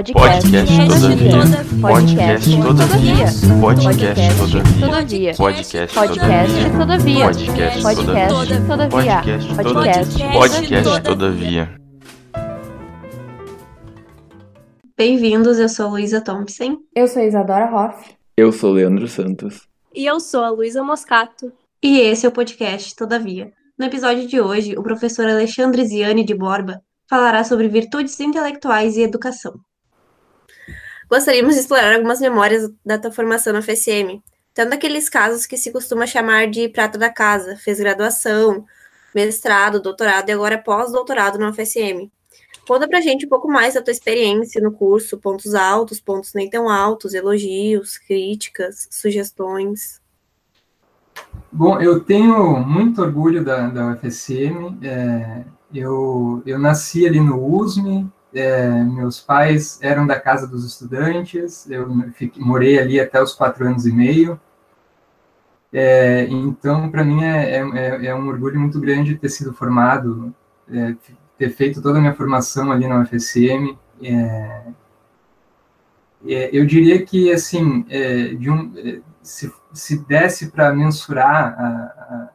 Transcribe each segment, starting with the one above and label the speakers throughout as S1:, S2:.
S1: Podcast. Podcast todavia. Podcast todavia. Podcast todavia. Podcast todavia. Podcast Podcast todavia.
S2: Bem-vindos, eu sou Luísa Thompson.
S3: Eu sou Isadora Hoff.
S4: Eu sou Leandro Santos.
S5: E eu sou a Luísa Moscato.
S2: E esse é o podcast Todavia. No episódio de hoje, o professor Alexandre Ziani de Borba falará sobre virtudes intelectuais e educação.
S5: Gostaríamos de explorar algumas memórias da tua formação na FSM, tanto aqueles casos que se costuma chamar de prata da casa, fez graduação, mestrado, doutorado e agora pós-doutorado na FSM. Conta pra gente um pouco mais da tua experiência no curso, pontos altos, pontos nem tão altos, elogios, críticas, sugestões.
S6: Bom, eu tenho muito orgulho da, da UFSM. É, eu, eu nasci ali no USM, é, meus pais eram da Casa dos Estudantes, eu fiquei, morei ali até os quatro anos e meio. É, então, para mim, é, é, é, um orgulho muito grande ter sido formado, é, ter feito toda a minha formação ali na UFSM. É, é, eu diria que, assim, de um, se, se desse para mensurar a, a,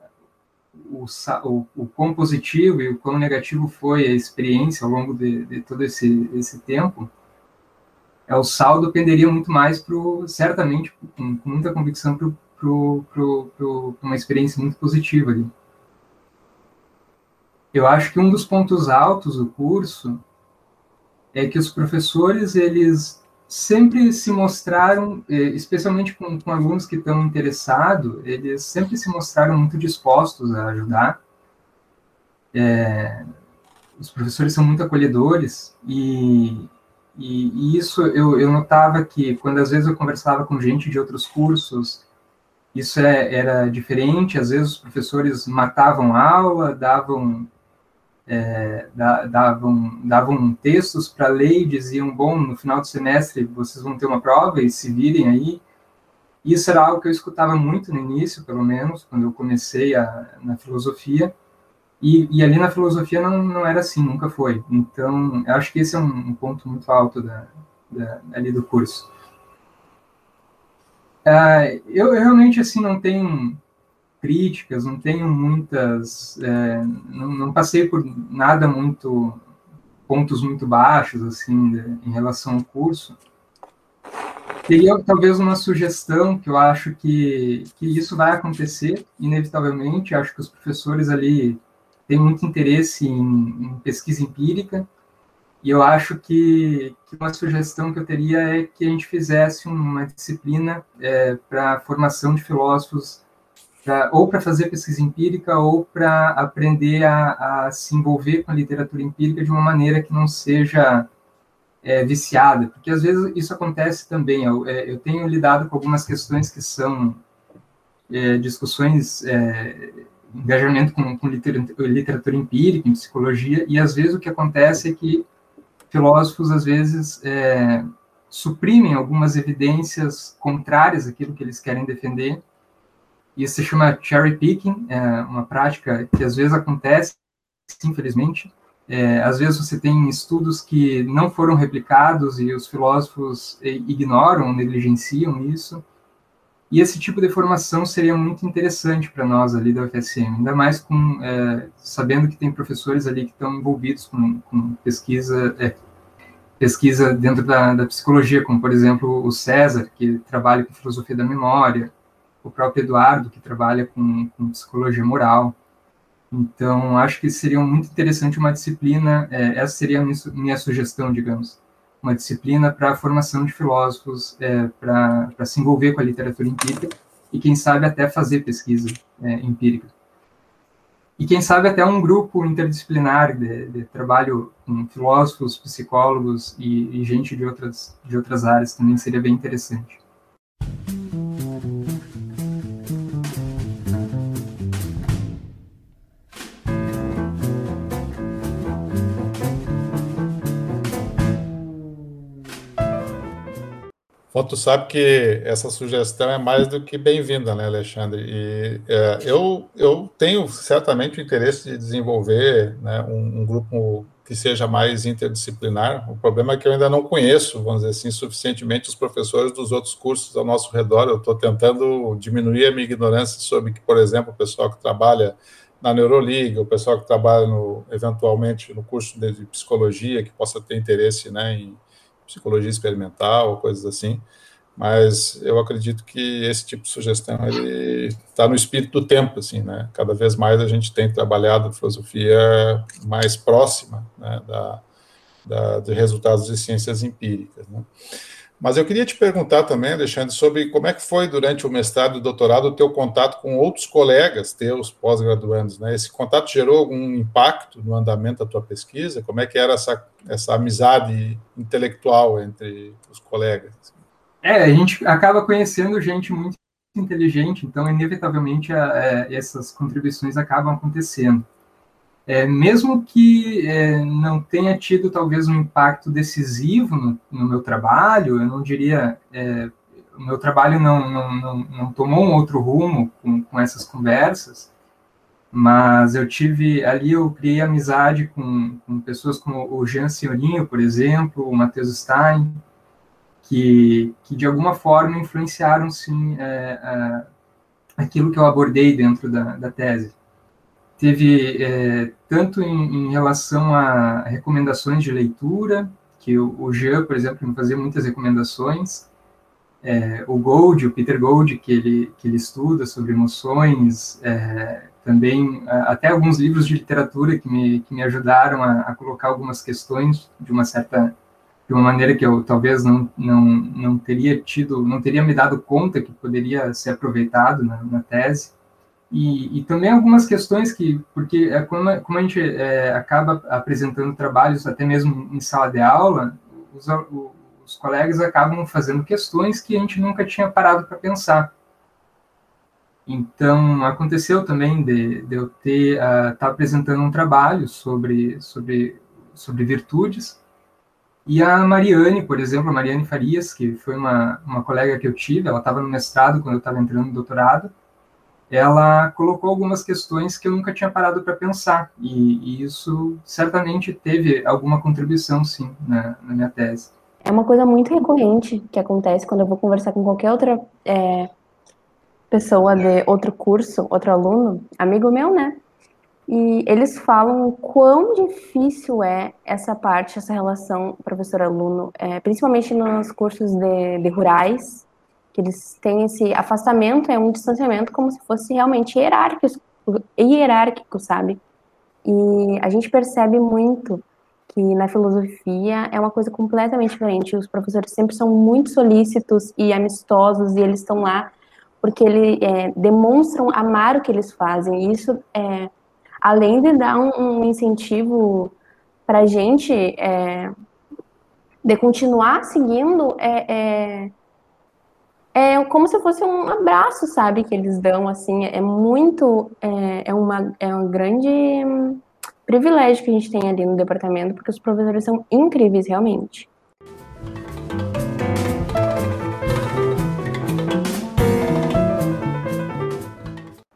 S6: o, o, o quão positivo e o quão negativo foi a experiência ao longo de, de todo esse, esse tempo, é, o saldo penderia muito mais para, certamente, com, com, muita convicção, para uma experiência muito positiva ali. Eu acho que um dos pontos altos do curso é que os professores, eles sempre se mostraram, eh, especialmente com, com alunos que estão interessados, eles sempre se mostraram muito dispostos a ajudar. É, os professores são muito acolhedores e, e, e, isso eu, eu notava que quando às vezes eu conversava com gente de outros cursos, isso é, era diferente, às vezes os professores matavam aula, davam é, davam, davam textos para ler e diziam, bom, no final do semestre vocês vão ter uma prova e se virem aí. Isso era algo que eu escutava muito no início, pelo menos, quando eu comecei a, na filosofia. E, e, ali na filosofia não, não era assim, nunca foi. Então, eu acho que esse é um, um ponto muito alto da, da, ali do curso. Uh, eu, eu, realmente, assim, não tenho críticas, não tenho muitas, é, não, não, passei por nada muito, pontos muito baixos, assim, de, em relação ao curso. Teria talvez uma sugestão que eu acho que, que isso vai acontecer, inevitavelmente, acho que os professores ali têm muito interesse em, em pesquisa empírica, e eu acho que, que, uma sugestão que eu teria é que a gente fizesse uma disciplina é, para formação de filósofos pra, ou para fazer pesquisa empírica ou para aprender a, a, se envolver com a literatura empírica de uma maneira que não seja é, viciada, porque às vezes isso acontece também. Eu, é, eu tenho lidado com algumas questões que são é, discussões, é, engajamento com, com literatura, literatura, empírica, em psicologia, e às vezes o que acontece é que filósofos, às vezes, é, suprimem algumas evidências contrárias àquilo que eles querem defender, isso se chama cherry picking, é uma prática que às vezes acontece, infelizmente. É, às vezes você tem estudos que não foram replicados e os filósofos ignoram, negligenciam isso. E esse tipo de formação seria muito interessante para nós ali da UFSM, ainda mais com é, sabendo que tem professores ali que estão envolvidos com, com pesquisa é, pesquisa dentro da, da, psicologia, como por exemplo o César, que trabalha com filosofia da memória, o próprio Eduardo, que trabalha com, com psicologia moral. Então, acho que seria muito interessante uma disciplina, é, essa seria a minha, sugestão, digamos, uma disciplina para a formação de filósofos, é, para se envolver com a literatura empírica e, quem sabe, até fazer pesquisa é, empírica. E, quem sabe, até um grupo interdisciplinar de, de trabalho com filósofos, psicólogos e, e gente de outras, de outras áreas também seria bem interessante.
S3: Bom, tu sabe que essa sugestão é mais do que bem-vinda, né, Alexandre? E é, eu, eu tenho certamente o interesse de desenvolver né, um, um, grupo que seja mais interdisciplinar. O problema é que eu ainda não conheço, vamos dizer assim, suficientemente os professores dos outros cursos ao nosso redor. Eu estou tentando diminuir a minha ignorância sobre que, por exemplo, o pessoal que trabalha na Neuroliga, o pessoal que trabalha no, eventualmente no curso de psicologia, que possa ter interesse né, em psicologia experimental, coisas assim. Mas eu acredito que esse tipo de sugestão ele está no espírito do tempo, assim, né? Cada vez mais a gente tem trabalhado filosofia mais próxima né, da, da, de resultados de ciências empíricas, né? Mas eu queria te perguntar também, Alexandre, sobre como é que foi durante o mestrado e doutorado o teu contato com outros colegas teus pós-graduandos, né? Esse contato gerou algum impacto no andamento da tua pesquisa? Como é que era essa, essa amizade intelectual entre os colegas?
S6: É, a gente acaba conhecendo gente muito inteligente, então inevitavelmente é, essas contribuições acabam acontecendo. É, mesmo que é, não tenha tido talvez um impacto decisivo no, no meu trabalho, eu não diria, é, o meu trabalho não, não, não, não, tomou um outro rumo com, com essas conversas, mas eu tive, ali eu criei amizade com, com pessoas como o Jean Senhorinho, por exemplo, o Matheus Stein, que, que de alguma forma influenciaram, sim, é, aquilo que eu abordei dentro da, da tese teve é, tanto em, em, relação a recomendações de leitura, que o, o Jean, por exemplo, me fazia muitas recomendações, é, o Gold, o Peter Gold, que ele, que ele estuda sobre emoções, é, também até alguns livros de literatura que me, que me ajudaram a, a, colocar algumas questões de uma certa de uma maneira que eu talvez não, não, não teria tido, não teria me dado conta que poderia ser aproveitado na, na tese. E, e, também algumas questões que, porque é como, como a gente é, acaba apresentando trabalhos até mesmo em sala de aula, os, os, colegas acabam fazendo questões que a gente nunca tinha parado para pensar. Então, aconteceu também de, de eu ter estar tá apresentando um trabalho sobre, sobre, sobre virtudes, e a Mariane, por exemplo, a Mariane Farias, que foi uma, uma colega que eu tive, ela estava no mestrado quando eu estava entrando no doutorado, ela colocou algumas questões que eu nunca tinha parado para pensar, e, e, isso certamente teve alguma contribuição, sim, na, na, minha tese.
S7: É uma coisa muito recorrente que acontece quando eu vou conversar com qualquer outra é, pessoa de outro curso, outro aluno, amigo meu, né? E eles falam o quão difícil é essa parte, essa relação professor-aluno, é, principalmente nos cursos de, de rurais, que eles têm esse afastamento, é um distanciamento como se fosse realmente hierárquico, hierárquico, sabe? E a gente percebe muito que na filosofia é uma coisa completamente diferente. Os professores sempre são muito solícitos e amistosos e eles estão lá porque eles é, demonstram amar o que eles fazem. E isso, é, além de dar um, um incentivo para a gente é, de continuar seguindo, é, é como se fosse um abraço, sabe, que eles dão, assim, é muito, é, é, uma, é um grande privilégio que a gente tem ali no departamento, porque os professores são incríveis, realmente.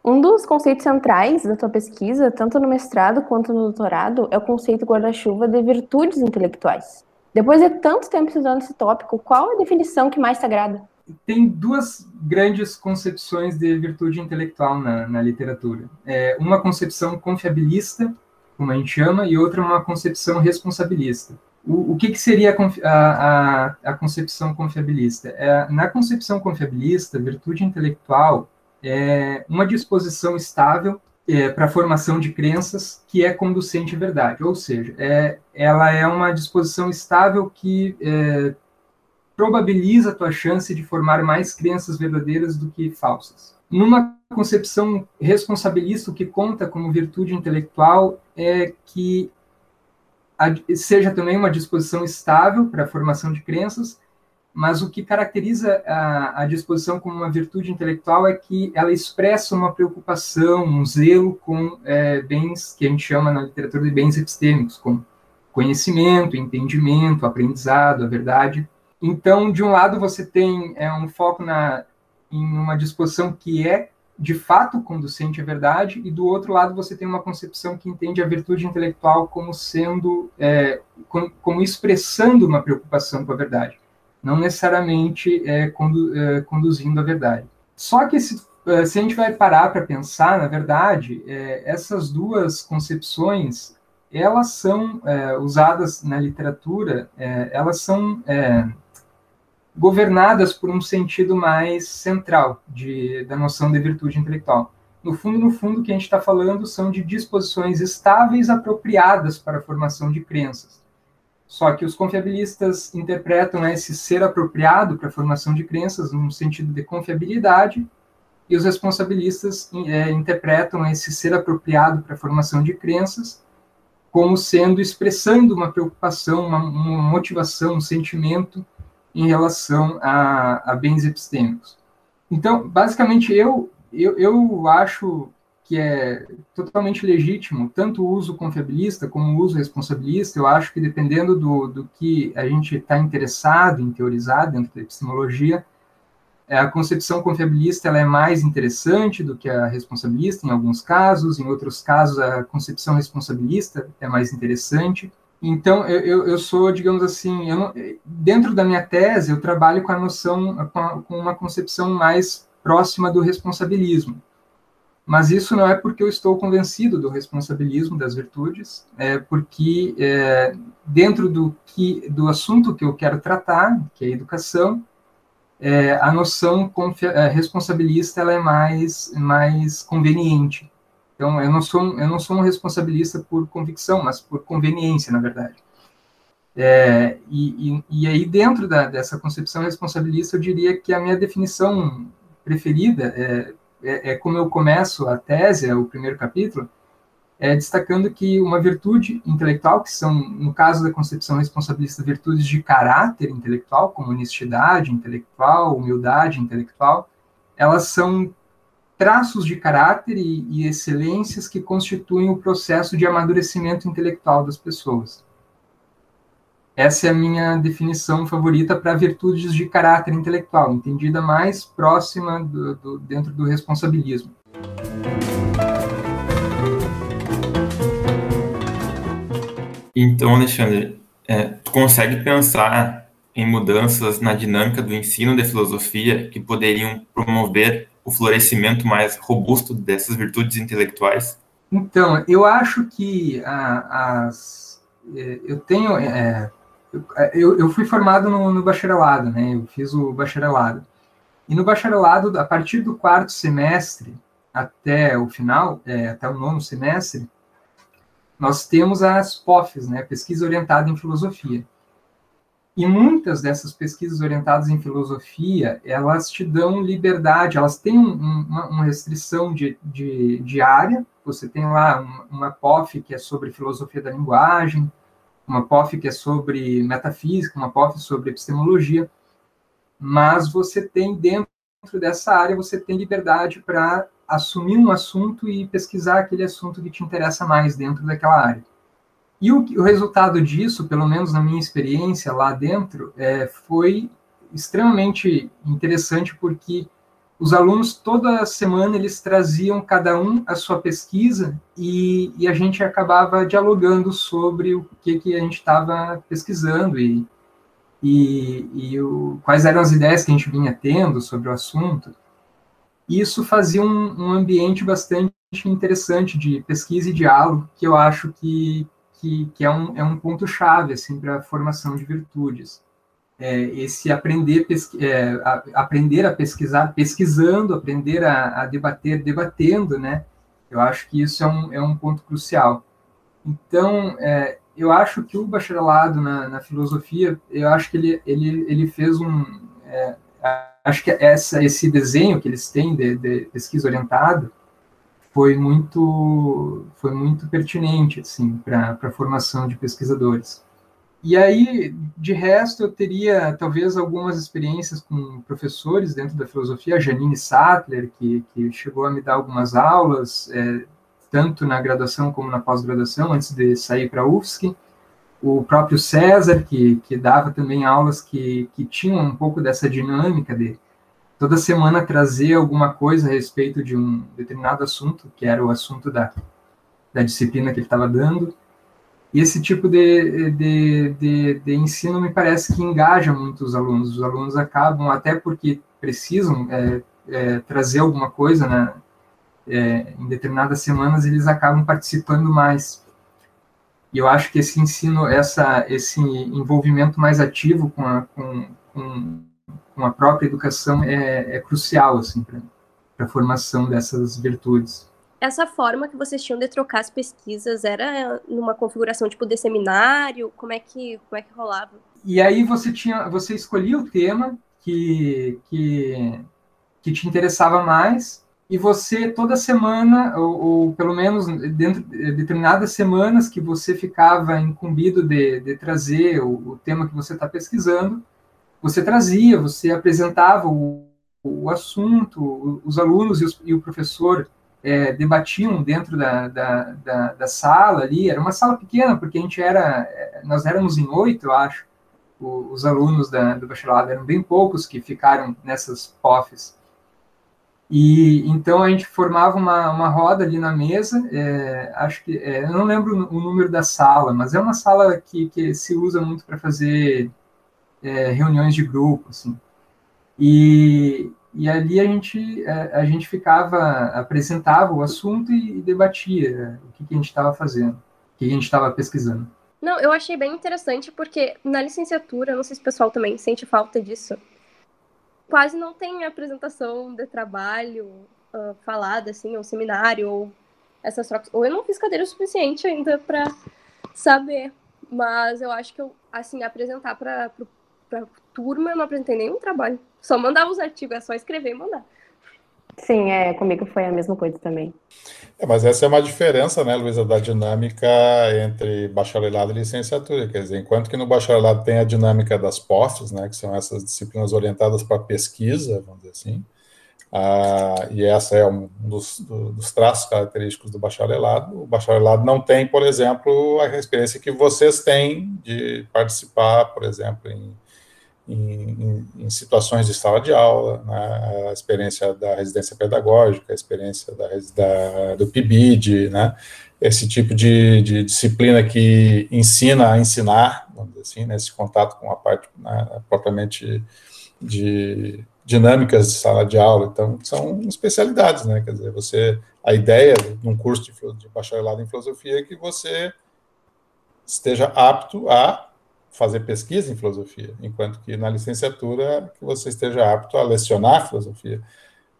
S7: Um dos conceitos centrais da tua pesquisa, tanto no mestrado quanto no doutorado, é o conceito guarda-chuva de virtudes intelectuais. Depois de tanto tempo estudando esse tópico, qual a definição que mais te agrada?
S6: Tem duas grandes concepções de virtude intelectual na, na literatura. É uma concepção confiabilista, como a gente chama, e outra uma concepção responsabilista. O, o que, que, seria a, a, a concepção confiabilista? É, na concepção confiabilista, virtude intelectual é uma disposição estável é, para a formação de crenças que é conducente à verdade, ou seja, é, ela é uma disposição estável que é, probabiliza a tua chance de formar mais crenças verdadeiras do que falsas. Numa concepção responsabilista, o que conta como virtude intelectual é que seja também uma disposição estável para a formação de crenças, mas o que caracteriza a, a, disposição como uma virtude intelectual é que ela expressa uma preocupação, um zelo com é, bens que a gente chama na literatura de bens epistêmicos, como conhecimento, entendimento, aprendizado, a verdade. Então, de um lado, você tem é, um foco na, em uma disposição que é de fato conducente à verdade, e do outro lado você tem uma concepção que entende a virtude intelectual como sendo, é, como, como, expressando uma preocupação com a verdade, não necessariamente é, condu, é, conduzindo à verdade. Só que se, é, se a gente vai parar para pensar, na verdade, é, essas duas concepções, elas são é, usadas na literatura, elas são governadas por um sentido mais central de, da noção de virtude intelectual. No fundo, no fundo, o que a gente está falando são de disposições estáveis apropriadas para a formação de crenças. Só que os confiabilistas interpretam esse ser apropriado para a formação de crenças num sentido de confiabilidade, e os responsabilistas é, interpretam esse ser apropriado para a formação de crenças como sendo expressando uma preocupação, uma, uma motivação, um sentimento em relação a, a bens epistêmicos. Então, basicamente, eu, eu, eu acho que é totalmente legítimo tanto o uso confiabilista como o uso responsabilista. Eu acho que dependendo do, do que a gente está interessado em teorizar dentro da epistemologia, é, a concepção confiabilista ela é mais interessante do que a responsabilista em alguns casos, em outros casos a concepção responsabilista é mais interessante. Então, eu, eu, eu sou, digamos assim, não, dentro da minha tese, eu trabalho com a noção, com, a, com, uma concepção mais próxima do responsabilismo. Mas isso não é porque eu estou convencido do responsabilismo das virtudes, é porque é, dentro do, que, do assunto que eu quero tratar, que é a educação, é, a noção é, responsabilista ela é mais, mais conveniente. Então, eu não sou, eu não sou um responsabilista por convicção, mas por conveniência, na verdade. É, e, e, e, aí, dentro da, dessa concepção responsabilista, eu diria que a minha definição preferida é, é, é como eu começo a tese, é o primeiro capítulo, é, destacando que uma virtude intelectual, que são, no caso da concepção responsabilista, virtudes de caráter intelectual, como honestidade intelectual, humildade intelectual, elas são traços de caráter e, e excelências que constituem o processo de amadurecimento intelectual das pessoas. Essa é a minha definição favorita para virtudes de caráter intelectual, entendida mais próxima do, do, dentro do responsabilismo.
S1: Então, Alexandre, é, tu consegue pensar em mudanças na dinâmica do ensino de filosofia que poderiam promover o florescimento mais robusto dessas virtudes intelectuais?
S6: Então, eu acho que a, as, é, eu tenho, é, eu, eu fui formado no, no bacharelado, né? Eu fiz o bacharelado. E no bacharelado, a partir do quarto semestre até o final, é, até o nono semestre, nós temos as POFs, né? Pesquisa orientada em filosofia. E muitas dessas pesquisas orientadas em filosofia, elas te dão liberdade, elas têm um, uma, uma, restrição de, de, de, área. Você tem lá uma, POF que é sobre filosofia da linguagem, uma POF que é sobre metafísica, uma POF sobre epistemologia. Mas você tem dentro dessa área, você tem liberdade para assumir um assunto e pesquisar aquele assunto que te interessa mais dentro daquela área. E o, o resultado disso, pelo menos na minha experiência lá dentro, é, foi extremamente interessante porque os alunos toda semana eles traziam cada um a sua pesquisa e, e a gente acabava dialogando sobre o que, que a gente estava pesquisando e, e, e o, quais eram as ideias que a gente vinha tendo sobre o assunto. E isso fazia um, um ambiente bastante interessante de pesquisa e diálogo que eu acho que, que, que é, um, é um ponto-chave assim, para a formação de virtudes. É, esse aprender, é, a, aprender a pesquisar pesquisando, aprender a, a, debater debatendo, né? Eu acho que isso é um, é um ponto crucial. Então, é, eu acho que o bacharelado na, na, filosofia, eu acho que ele, ele, ele fez um... É, acho que essa, esse desenho que eles têm de, de pesquisa orientada, foi muito foi muito pertinente assim para a formação de pesquisadores. E aí, de resto, eu teria talvez algumas experiências com professores dentro da filosofia, Janine Sattler, que, que chegou a me dar algumas aulas, é, tanto na graduação como na pós-graduação, antes de sair para a UFSC. o próprio César, que, que dava também aulas que, que tinham um pouco dessa dinâmica de toda semana trazer alguma coisa a respeito de um determinado assunto, que era o assunto da, da disciplina que ele estava dando. E esse tipo de, de, de, de, ensino me parece que engaja muito os alunos. Os alunos acabam, até porque precisam é, é, trazer alguma coisa né, é, em determinadas semanas, eles acabam participando mais. E eu acho que esse ensino, essa, esse envolvimento mais ativo com a, com, com, com a própria educação é, é crucial assim, para a formação dessas virtudes.
S2: Essa forma que vocês tinham de trocar as pesquisas era numa configuração tipo de seminário? Como é que, como é que rolava?
S6: E aí você tinha, você escolhia o tema que, que, que te interessava mais e você toda semana, ou, ou, pelo menos dentro de determinadas semanas que você ficava incumbido de, de trazer o, o, tema que você está pesquisando, você trazia, você apresentava o, o assunto, os alunos e, os, e o professor é, debatiam dentro da, da, da, da, sala ali, era uma sala pequena, porque a gente era, é, nós éramos em oito, eu acho, o, os alunos da, do bacharelado eram bem poucos que ficaram nessas POFs, e então a gente formava uma, uma roda ali na mesa, é, acho que, é, eu não lembro o número da sala, mas é uma sala que, que se usa muito para fazer é, reuniões de grupo, assim. E, e ali a gente, a, a gente ficava, apresentava o assunto e, e debatia o que, que a gente estava fazendo, o que a gente estava pesquisando.
S2: Não, eu achei bem interessante porque na licenciatura, não sei se o pessoal também sente falta disso, quase não tem apresentação de trabalho uh, falada, assim, ou seminário, ou essas trocas. Ou eu não fiz cadeira o suficiente ainda para saber, mas eu acho que eu, assim, apresentar para turma, eu não apresentei nenhum trabalho. Só mandava os artigos, é só escrever e mandar.
S7: Sim, é, comigo foi a mesma coisa também.
S3: É, mas essa é uma diferença, né, Luísa, da dinâmica entre bacharelado e licenciatura. Quer dizer, enquanto que no bacharelado tem a dinâmica das POFs, né, que são essas disciplinas orientadas para pesquisa, vamos dizer assim, ah, e essa é um dos, dos, traços característicos do bacharelado. O bacharelado não tem, por exemplo, a experiência que vocês têm de participar, por exemplo, em em, em, situações de sala de aula, né, a experiência da residência pedagógica, a experiência da, da, do PIBID, né, esse tipo de, de, disciplina que ensina a ensinar, vamos dizer assim, né, contato com a parte né, propriamente de dinâmicas de sala de aula, então são especialidades, né, quer dizer, você, a ideia de um curso de, de bacharelado em filosofia é que você esteja apto a fazer pesquisa em filosofia, enquanto que na licenciatura que você esteja apto a lecionar filosofia.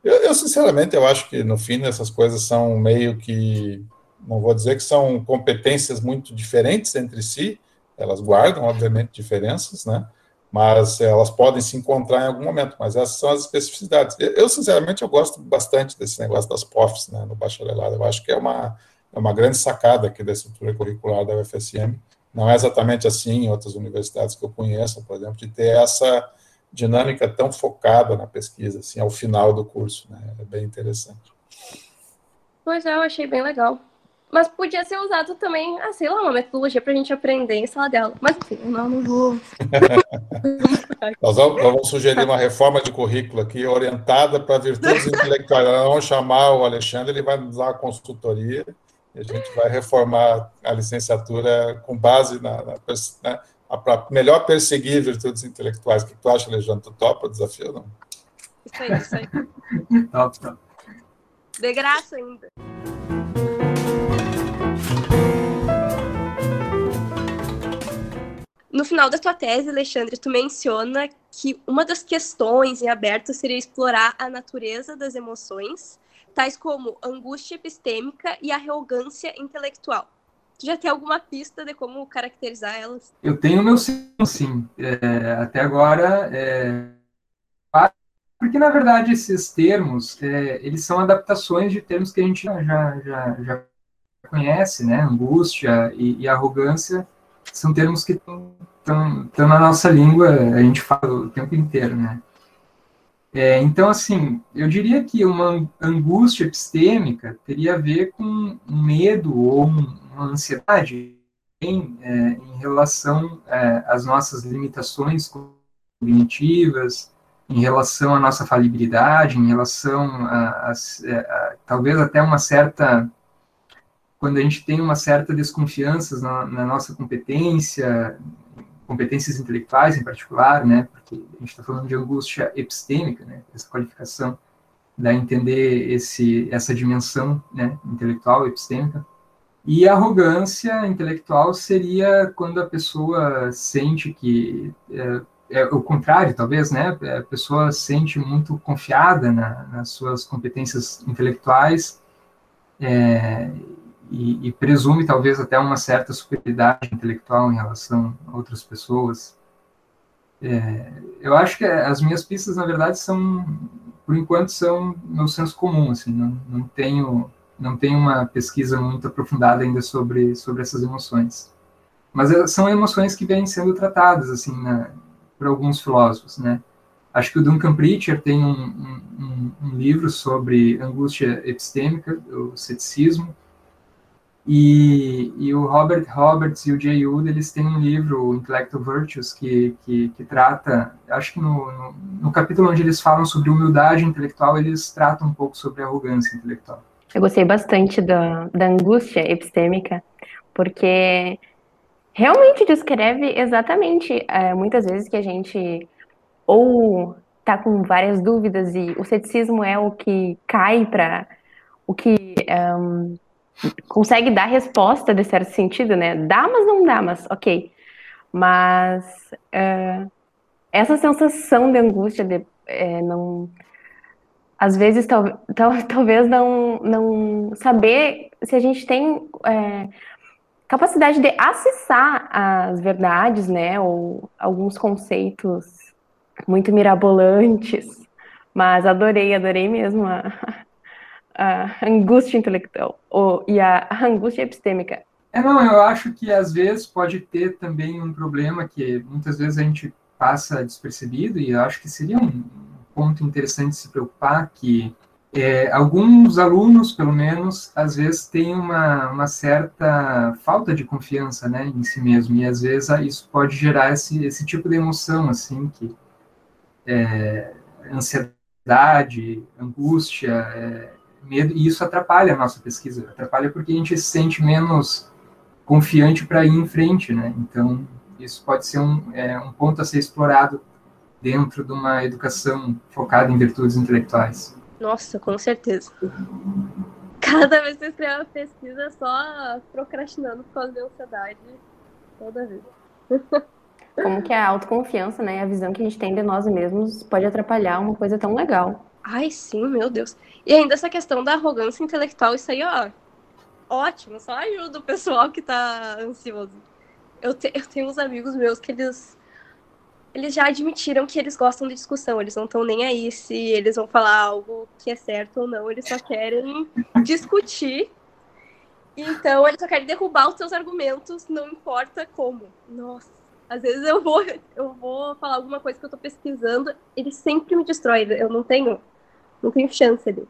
S3: Eu, eu, sinceramente, eu acho que no fim essas coisas são meio que, não vou dizer que são competências muito diferentes entre si, elas guardam, obviamente, diferenças, né? Mas elas podem se encontrar em algum momento, mas essas são as especificidades. Eu, eu sinceramente, eu gosto bastante desse negócio das POFs, né, no bacharelado. Eu acho que é uma, é uma grande sacada aqui da estrutura curricular da UFSM, não é exatamente assim em outras universidades que eu conheço, por exemplo, de ter essa dinâmica tão focada na pesquisa, assim, ao final do curso, né? É bem interessante.
S2: Pois é, eu achei bem legal. Mas podia ser usado também, ah, sei lá, uma metodologia para a gente aprender em sala de aula. Mas enfim, não, não vou.
S3: nós, vamos, nós, vamos, sugerir uma reforma de currículo aqui orientada para virtudes intelectuais. Nós vamos chamar o Alexandre, ele vai nos dar uma consultoria a gente vai reformar a licenciatura com base na, na, na para melhor perseguir virtudes intelectuais. O que tu acha, Alexandre? Tu topa o desafio não?
S2: Isso aí, isso aí. top, top. De graça ainda. No final da tua tese, Alexandre, tu menciona que uma das questões em aberto seria explorar a natureza das emoções tais como angústia epistêmica e arrogância intelectual. Tu já tem alguma pista de como caracterizar elas?
S6: Eu tenho meu sim, sim. É, até agora, é... porque na verdade esses termos, é, eles são adaptações de termos que a gente já, já, já conhece, né? Angústia e, e arrogância são termos que estão na nossa língua, a gente fala o tempo inteiro, né? É, então, assim, eu diria que uma angústia epistêmica teria a ver com um medo ou uma ansiedade é, em relação é, às nossas limitações cognitivas, em relação à nossa falibilidade, em relação a, a, a, talvez até uma certa quando a gente tem uma certa desconfiança na, na, nossa competência, competências intelectuais em particular, né, porque a gente está falando de angústia epistêmica, né, essa qualificação da entender esse, essa dimensão né, intelectual, epistêmica, e a arrogância intelectual seria quando a pessoa sente que é, é o contrário, talvez, né? A pessoa sente muito confiada na, nas suas competências intelectuais é, e, e, presume talvez até uma certa superioridade intelectual em relação a outras pessoas. É, eu acho que as minhas pistas, na verdade, são, por enquanto, são meu senso comum, assim, não, não tenho não tenho uma pesquisa muito aprofundada ainda sobre, sobre essas emoções. Mas é, são emoções que vêm sendo tratadas, assim, na, por alguns filósofos, né? Acho que o Duncan Preacher tem um, um, um livro sobre angústia epistêmica, o ceticismo, e, e, o Robert Roberts e o Jay Wood, eles têm um livro, o Intellectual Virtues, que, que, que trata, acho que no, no, no, capítulo onde eles falam sobre humildade intelectual, eles tratam um pouco sobre arrogância intelectual.
S7: Eu gostei bastante da, da angústia epistêmica, porque realmente descreve exatamente, é, muitas vezes, que a gente ou está com várias dúvidas e o ceticismo é o que cai para o que... Um, consegue dar resposta de certo sentido, né? Dá, mas não dá, mas ok. Mas uh, essa sensação de angústia, de é, não, às vezes tal, tal, talvez não, não saber se a gente tem é, capacidade de acessar as verdades, né? Ou alguns conceitos muito mirabolantes. Mas adorei, adorei mesmo a, a angústia intelectual ou, e a angústia epistêmica.
S6: É, não, eu acho que às vezes pode ter também um problema que muitas vezes a gente passa despercebido e eu acho que seria um ponto interessante se preocupar que é, alguns alunos, pelo menos, às vezes têm uma, uma certa falta de confiança né, em si mesmo, e às vezes isso pode gerar esse, esse tipo de emoção, assim, que é, ansiedade, angústia, é, medo, e isso atrapalha a nossa pesquisa, atrapalha porque a gente se sente menos confiante para ir em frente, né? Então, isso pode ser um, é, um ponto a ser explorado dentro de uma educação focada em virtudes intelectuais.
S2: Nossa, com certeza. Cada vez que eu escrevo uma pesquisa, só procrastinando por causa da ansiedade, toda vez.
S7: Como que a autoconfiança, né, a visão que a gente tem de nós mesmos pode atrapalhar uma coisa tão legal.
S2: Ai, sim, meu Deus. E ainda essa questão da arrogância intelectual, isso aí, ó, ótimo, só ajuda o pessoal que tá ansioso. Eu, te, eu tenho uns amigos meus que eles eles já admitiram que eles gostam de discussão, eles não estão nem aí se eles vão falar algo que é certo ou não, eles só querem discutir. Então, eles só querem derrubar os seus argumentos, não importa como. Nossa, às vezes eu vou, eu vou falar alguma coisa que eu tô pesquisando, ele sempre me destrói, eu não tenho não tenho chance ali.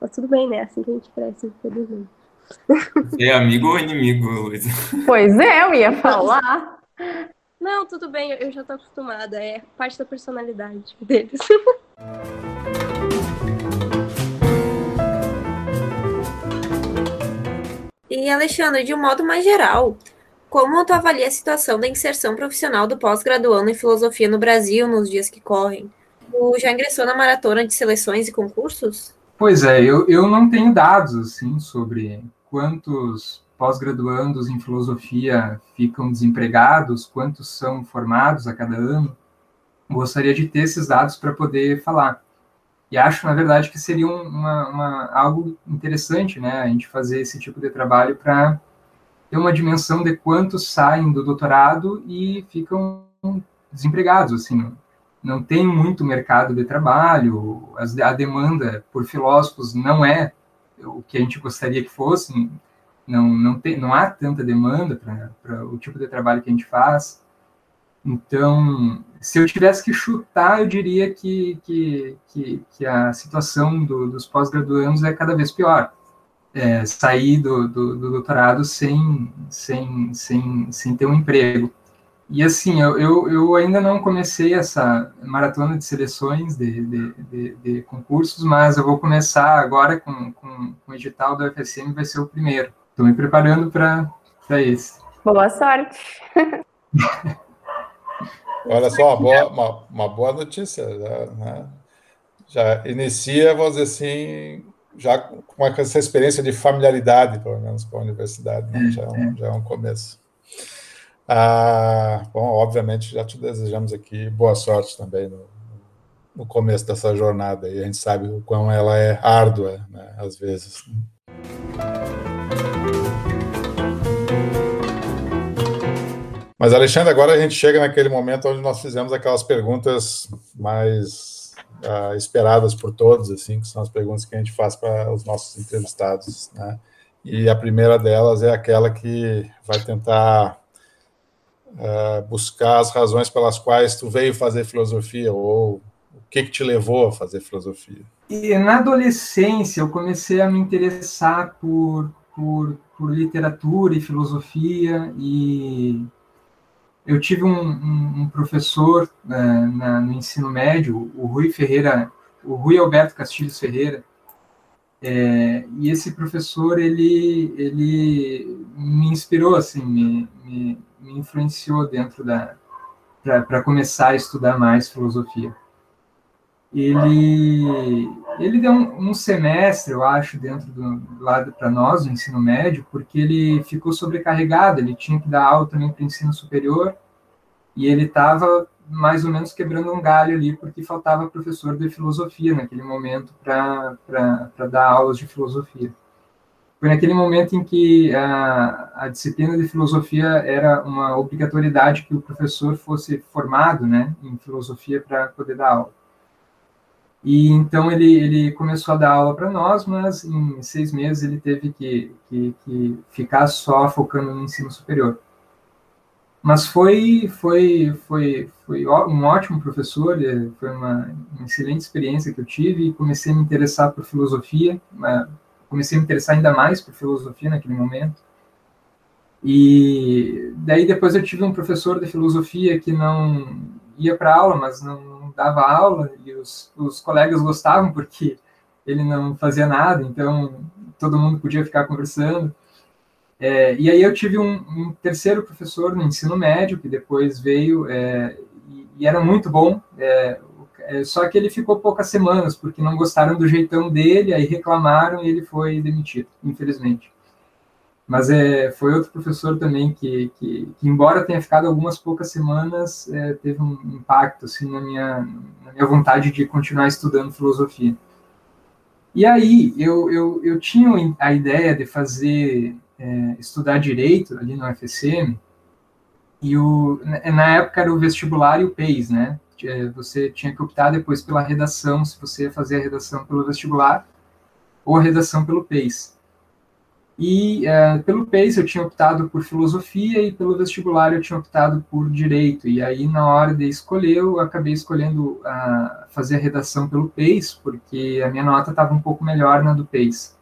S2: Mas tudo bem, né? Assim que a gente cresce, infelizmente.
S1: Você é amigo ou inimigo, Luísa?
S7: Pois é, eu ia falar.
S2: Não, tudo bem, eu já tô acostumada. É parte da personalidade deles.
S5: E, Alexandre, de um modo mais geral, como tu avalia a situação da inserção profissional do pós-graduando em filosofia no Brasil nos dias que correm? Tu já ingressou na maratona de seleções e concursos?
S6: Pois é, eu, eu não tenho dados assim sobre quantos pós-graduandos em filosofia ficam desempregados, quantos são formados a cada ano. Gostaria de ter esses dados para poder falar. E acho, na verdade, que seria uma, uma, algo interessante, né, a gente fazer esse tipo de trabalho para ter uma dimensão de quantos saem do doutorado e ficam desempregados, assim, não tem muito mercado de trabalho, a demanda por filósofos não é o que a gente gostaria que fosse, não, não, tem, não há tanta demanda para o tipo de trabalho que a gente faz. Então, se eu tivesse que chutar, eu diria que, que, que, que a situação do, dos pós-graduandos é cada vez pior. É, sair do, do, do, doutorado sem, sem, sem, sem ter um emprego. E assim, eu, eu, eu, ainda não comecei essa maratona de seleções de, de, de, de concursos, mas eu vou começar agora com, com, com, o edital do UFSM, vai ser o primeiro. Estou me preparando para esse.
S7: Boa sorte!
S3: Olha só, uma boa, uma, uma boa notícia. Já, né? já inicia, vamos dizer assim, já com essa experiência de familiaridade, pelo menos, com a universidade. Né? Já, é um, já é um começo. Ah, bom, obviamente, já te desejamos aqui boa sorte também no, no começo dessa jornada. E a gente sabe o quão ela é árdua, né, às vezes. Mas, Alexandre, agora a gente chega naquele momento onde nós fizemos aquelas perguntas mais uh, esperadas por todos, assim, que são as perguntas que a gente faz para os nossos entrevistados, né? E a primeira delas é aquela que vai tentar uh, buscar as razões pelas quais tu veio fazer filosofia ou o que, que te levou a fazer filosofia.
S6: E na adolescência eu comecei a me interessar por, por, por literatura e filosofia e eu tive um, um, um professor uh, na, no ensino médio, o Rui Ferreira, o Rui Alberto Castilhos Ferreira, é, e esse professor ele ele me inspirou assim, me, me, me influenciou dentro da para começar a estudar mais filosofia. Ele ele deu um, um semestre, eu acho, dentro do lado para nós, do ensino médio, porque ele ficou sobrecarregado, ele tinha que dar aula também para o ensino superior, e ele estava mais ou menos quebrando um galho ali, porque faltava professor de filosofia naquele momento para dar aulas de filosofia. Foi naquele momento em que a, a disciplina de filosofia era uma obrigatoriedade que o professor fosse formado né, em filosofia para poder dar aula. E então ele, ele começou a dar aula para nós, mas em seis meses ele teve que, que, que, ficar só focando no ensino superior. Mas foi, foi, foi, foi um ótimo professor, foi uma, uma excelente experiência que eu tive e comecei a me interessar por filosofia, comecei a me interessar ainda mais por filosofia naquele momento. E daí depois eu tive um professor de filosofia que não ia para aula, mas não dava aula, e os, os colegas gostavam porque ele não fazia nada, então todo mundo podia ficar conversando. É, e aí eu tive um, um, terceiro professor no ensino médio, que depois veio, é, e, e, era muito bom, é, é, só que ele ficou poucas semanas, porque não gostaram do jeitão dele, aí reclamaram e ele foi demitido, infelizmente. Mas é, foi outro professor também que, que, que embora tenha ficado algumas poucas semanas, é, teve um impacto assim, na, minha, na minha vontade de continuar estudando filosofia. E aí eu, eu, eu tinha a ideia de fazer, é, estudar direito ali no UFSM, e o, na época era o vestibular e o PEIS, né? É, você tinha que optar depois pela redação, se você ia fazer a redação pelo vestibular ou a redação pelo PEIS. E é, pelo PEIS eu tinha optado por filosofia e pelo vestibular eu tinha optado por direito. E aí, na hora de escolher, eu acabei escolhendo a, fazer a redação pelo PEIS, porque a minha nota estava um pouco melhor na do PEIS.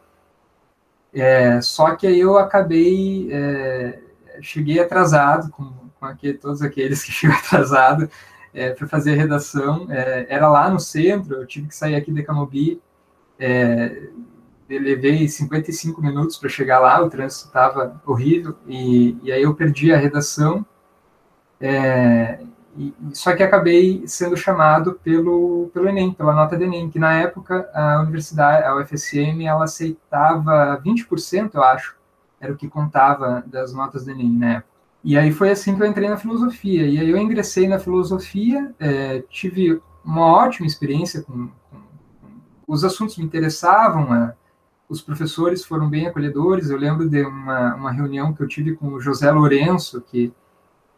S6: É, só que aí eu acabei, é, cheguei atrasado, com, com aquele, todos aqueles que chegam atrasado, é, para fazer a redação. É, era lá no centro, eu tive que sair aqui de Camobi. Levei 55 minutos para chegar lá, o trânsito estava horrível, e, e, aí eu perdi a redação. É, e, só que acabei sendo chamado pelo, pelo Enem, pela nota do Enem, que na época a universidade, a UFSM, ela aceitava 20%, eu acho, era o que contava das notas do Enem na época. E aí foi assim que eu entrei na filosofia. E aí eu ingressei na filosofia, é, tive uma ótima experiência com, com, os assuntos me interessavam, é, os professores foram bem acolhedores. Eu lembro de uma, uma reunião que eu tive com o José Lourenço, que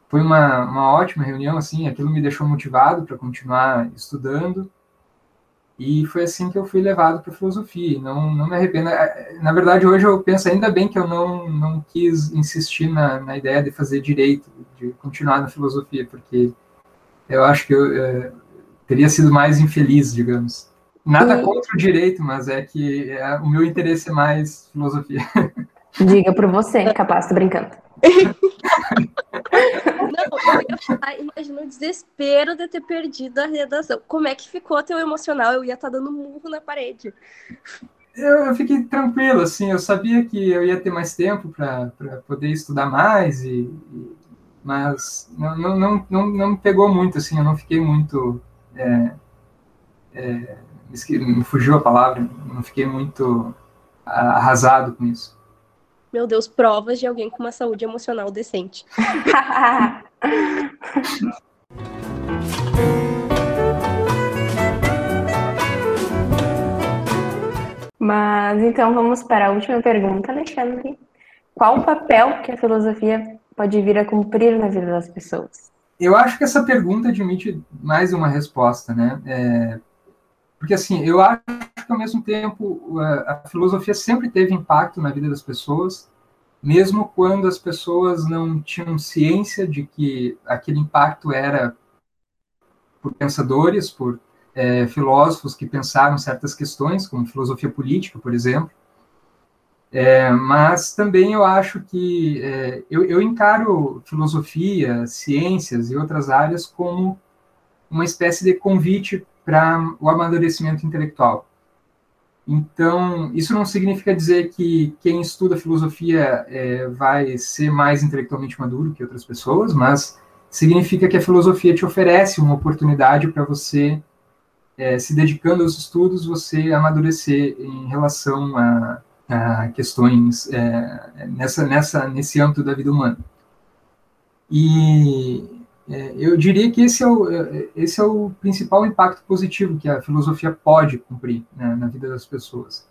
S6: foi uma, uma ótima reunião, assim, aquilo me deixou motivado para continuar estudando. E foi assim que eu fui levado para filosofia. Não, não me arrependo. É, na verdade, hoje eu penso ainda bem que eu não, não quis insistir na, na ideia de fazer direito, de continuar na filosofia, porque eu acho que eu é, teria sido mais infeliz, digamos. Nada
S7: E-
S6: contra o direito, mas é que é, o meu interesse é mais filosofia.
S7: Diga por você, capaz, tô brincando.
S2: Não, eu ia falar, imagina o desespero de ter perdido a redação. Como é que ficou teu emocional? Eu ia estar dando murro na parede.
S6: Eu, eu fiquei tranquilo, assim, eu sabia que eu ia ter mais tempo para poder estudar mais, e, e- mas não, não, não, não, não me pegou muito, assim, eu não fiquei muito. é, é, me fugiu a palavra, não fiquei muito ah, arrasado com isso.
S2: Meu Deus, provas de alguém com uma saúde emocional decente.
S7: Mas então vamos para a última pergunta, Alexandre. Qual o papel que a filosofia pode vir a cumprir na vida das pessoas?
S6: Eu acho que essa pergunta admite mais uma resposta, né? É, porque, assim, eu acho que, ao mesmo tempo, a, a filosofia sempre teve impacto na vida das pessoas, mesmo quando as pessoas não tinham ciência de que aquele impacto era por pensadores, por é, filósofos que pensaram certas questões, como filosofia política, por exemplo. É, mas também eu acho que é, eu, eu encaro filosofia, ciências e outras áreas como uma espécie de convite para o amadurecimento intelectual. Então, isso não significa dizer que quem estuda filosofia é, vai ser mais intelectualmente maduro que outras pessoas, mas significa que a filosofia te oferece uma oportunidade para você, é, se dedicando aos estudos, você amadurecer em relação a, a questões é, nessa, nessa, nesse âmbito da vida humana. E é, eu diria que esse é, o, esse é o principal impacto positivo que a filosofia pode cumprir né, na vida das pessoas.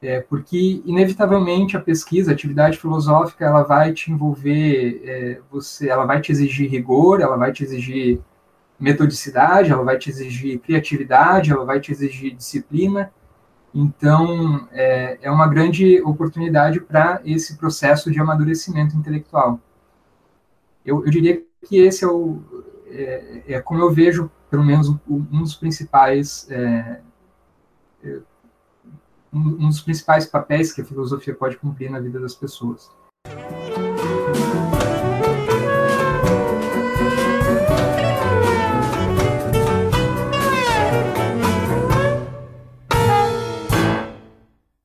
S6: É, porque, inevitavelmente, a pesquisa, a atividade filosófica, ela vai te envolver, é, você, ela vai te exigir rigor, ela vai te exigir metodicidade, ela vai te exigir criatividade, ela vai te exigir disciplina. Então, é, é uma grande oportunidade para esse processo de amadurecimento intelectual. Eu, eu diria que esse é, o, é, é, como eu vejo, pelo menos, um dos principais é, um dos principais papéis que a filosofia pode cumprir na vida das pessoas.